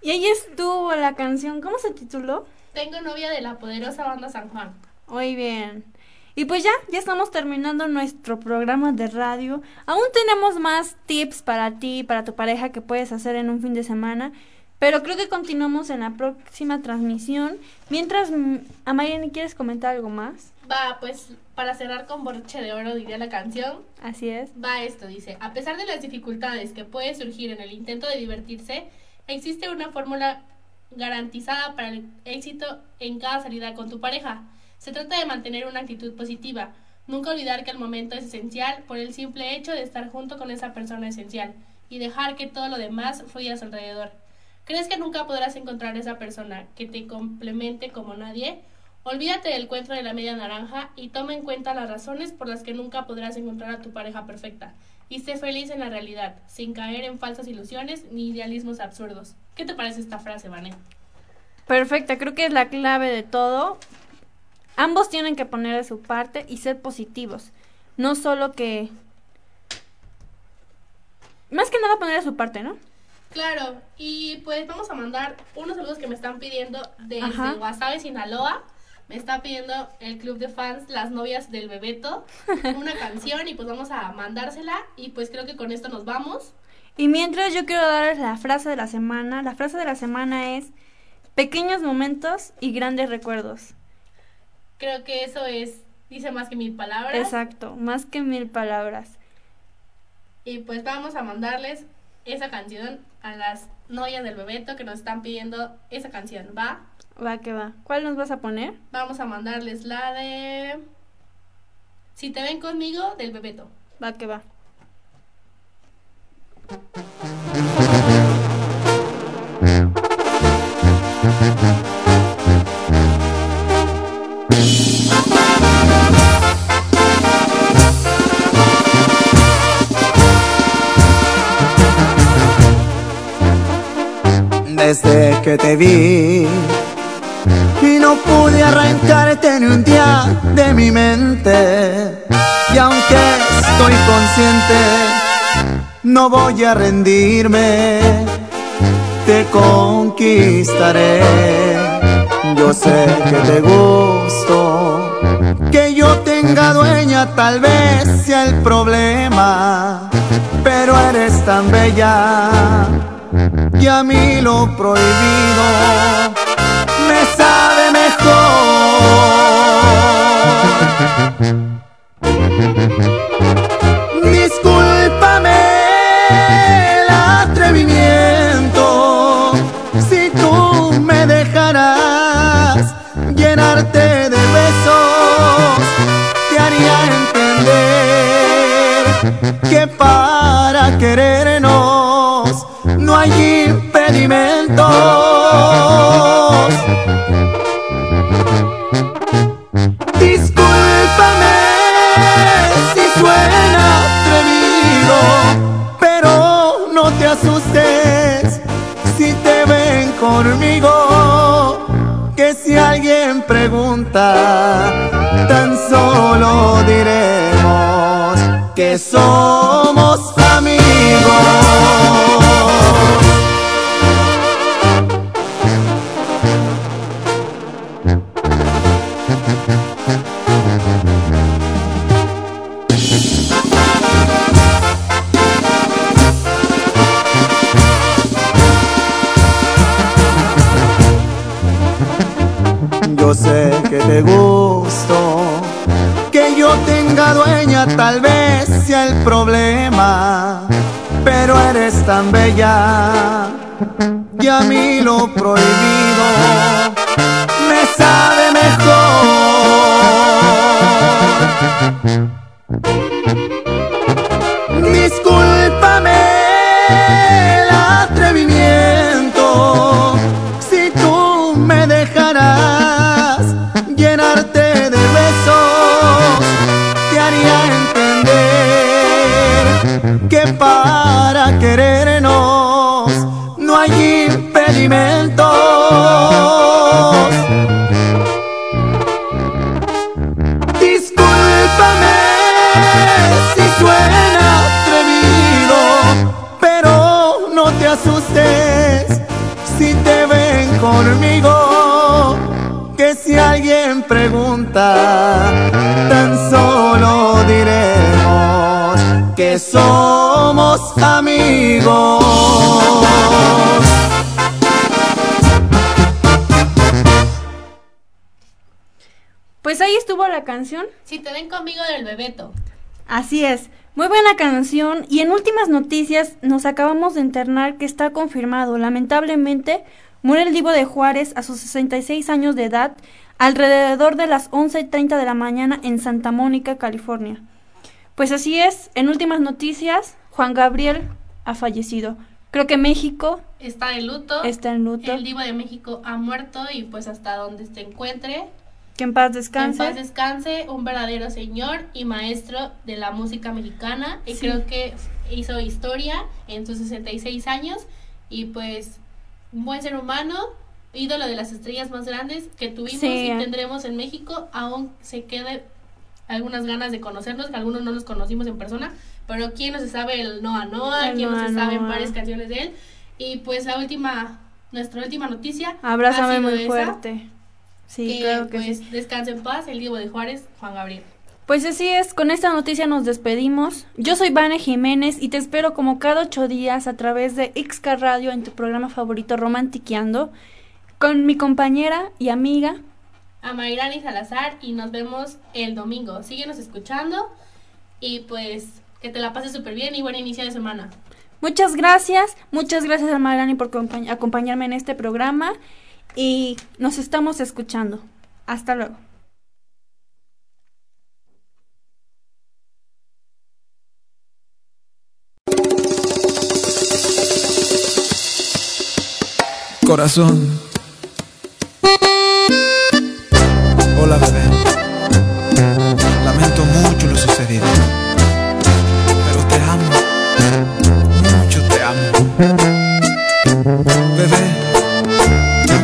Y ahí estuvo la canción, ¿cómo se tituló? Tengo novia de la poderosa banda San Juan. Muy bien. Y pues ya, ya estamos terminando nuestro programa de radio. Aún tenemos más tips para ti, para tu pareja que puedes hacer en un fin de semana. Pero creo que continuamos en la próxima transmisión. Mientras, mm, Amayani, ¿quieres comentar algo más? Va, pues para cerrar con broche de oro diría la canción. Así es. Va esto, dice, a pesar de las dificultades que puede surgir en el intento de divertirse, existe una fórmula garantizada para el éxito en cada salida con tu pareja. Se trata de mantener una actitud positiva, nunca olvidar que el momento es esencial por el simple hecho de estar junto con esa persona esencial y dejar que todo lo demás fluya a su alrededor. ¿Crees que nunca podrás encontrar esa persona que te complemente como nadie? Olvídate del cuento de la media naranja y toma en cuenta las razones por las que nunca podrás encontrar a tu pareja perfecta. Y sé feliz en la realidad, sin caer en falsas ilusiones ni idealismos absurdos. ¿Qué te parece esta frase, Vane? Perfecta, creo que es la clave de todo. Ambos tienen que poner de su parte y ser positivos. No solo que... Más que nada poner de su parte, ¿no? Claro, y pues vamos a mandar unos saludos que me están pidiendo desde Ajá. Guasave, Sinaloa. Me está pidiendo el club de fans Las novias del Bebeto una canción y pues vamos a mandársela y pues creo que con esto nos vamos. Y mientras yo quiero darles la frase de la semana. La frase de la semana es pequeños momentos y grandes recuerdos. Creo que eso es, dice más que mil palabras. Exacto, más que mil palabras. Y pues vamos a mandarles esa canción a las novias del Bebeto que nos están pidiendo esa canción, ¿va? Va que va. ¿Cuál nos vas a poner? Vamos a mandarles la de... Si te ven conmigo, del Bebeto. Va que va. desde que te vi. Y no pude arrancarte ni un día de mi mente. Y aunque estoy consciente, no voy a rendirme. Te conquistaré. Yo sé que te gusto. Que yo tenga dueña tal vez sea el problema. Pero eres tan bella y a mí lo prohibido me sabe mejor. Discúlpame el atrevimiento si tú me dejarás llenarte de besos, te haría entender que para querernos no hay impedimentos. Discúlpame si suena atrevido, pero no te asustes si te ven conmigo. Que si alguien pregunta, tan solo diremos que somos eres tan bella y a mí lo prohibido Así es. Muy buena canción. Y en últimas noticias nos acabamos de internar que está confirmado. Lamentablemente muere el Divo de Juárez a sus 66 años de edad alrededor de las 11.30 de la mañana en Santa Mónica, California. Pues así es. En últimas noticias, Juan Gabriel ha fallecido. Creo que México Está de luto. está en luto. El Divo de México ha muerto y pues hasta donde se encuentre. Que en paz Que descanse. En paz descanse, un verdadero señor y maestro de la música mexicana. Y Sí. creo que hizo historia en sus 66 años. Y pues, un buen ser humano, ídolo de las estrellas más grandes que tuvimos Sí. y tendremos en México. Aún se quede algunas ganas de conocernos, que algunos no los conocimos en persona. Pero quién no se sabe el Noa Noa, El quién no Noa se sabe Noa. varias canciones de él. Y pues la última, nuestra última noticia. Abrázame muy esa, fuerte. Sí, que, claro que pues sí. descanse en paz el Diego de Juárez, Juan Gabriel. Pues así es, con esta noticia nos despedimos. Yo soy Vane Jiménez y te espero como cada ocho días a través de XK Radio en tu programa favorito Romantiqueando con mi compañera y amiga. A Mayrani Salazar y nos vemos el domingo. Síguenos escuchando y pues que te la pases súper bien y buen inicio de semana. Muchas gracias, muchas gracias a Mayrani por compa- acompañarme en este programa y nos estamos escuchando. Hasta luego. Corazón. Hola bebé. Lamento mucho lo sucedido. Pero te amo. Mucho te amo.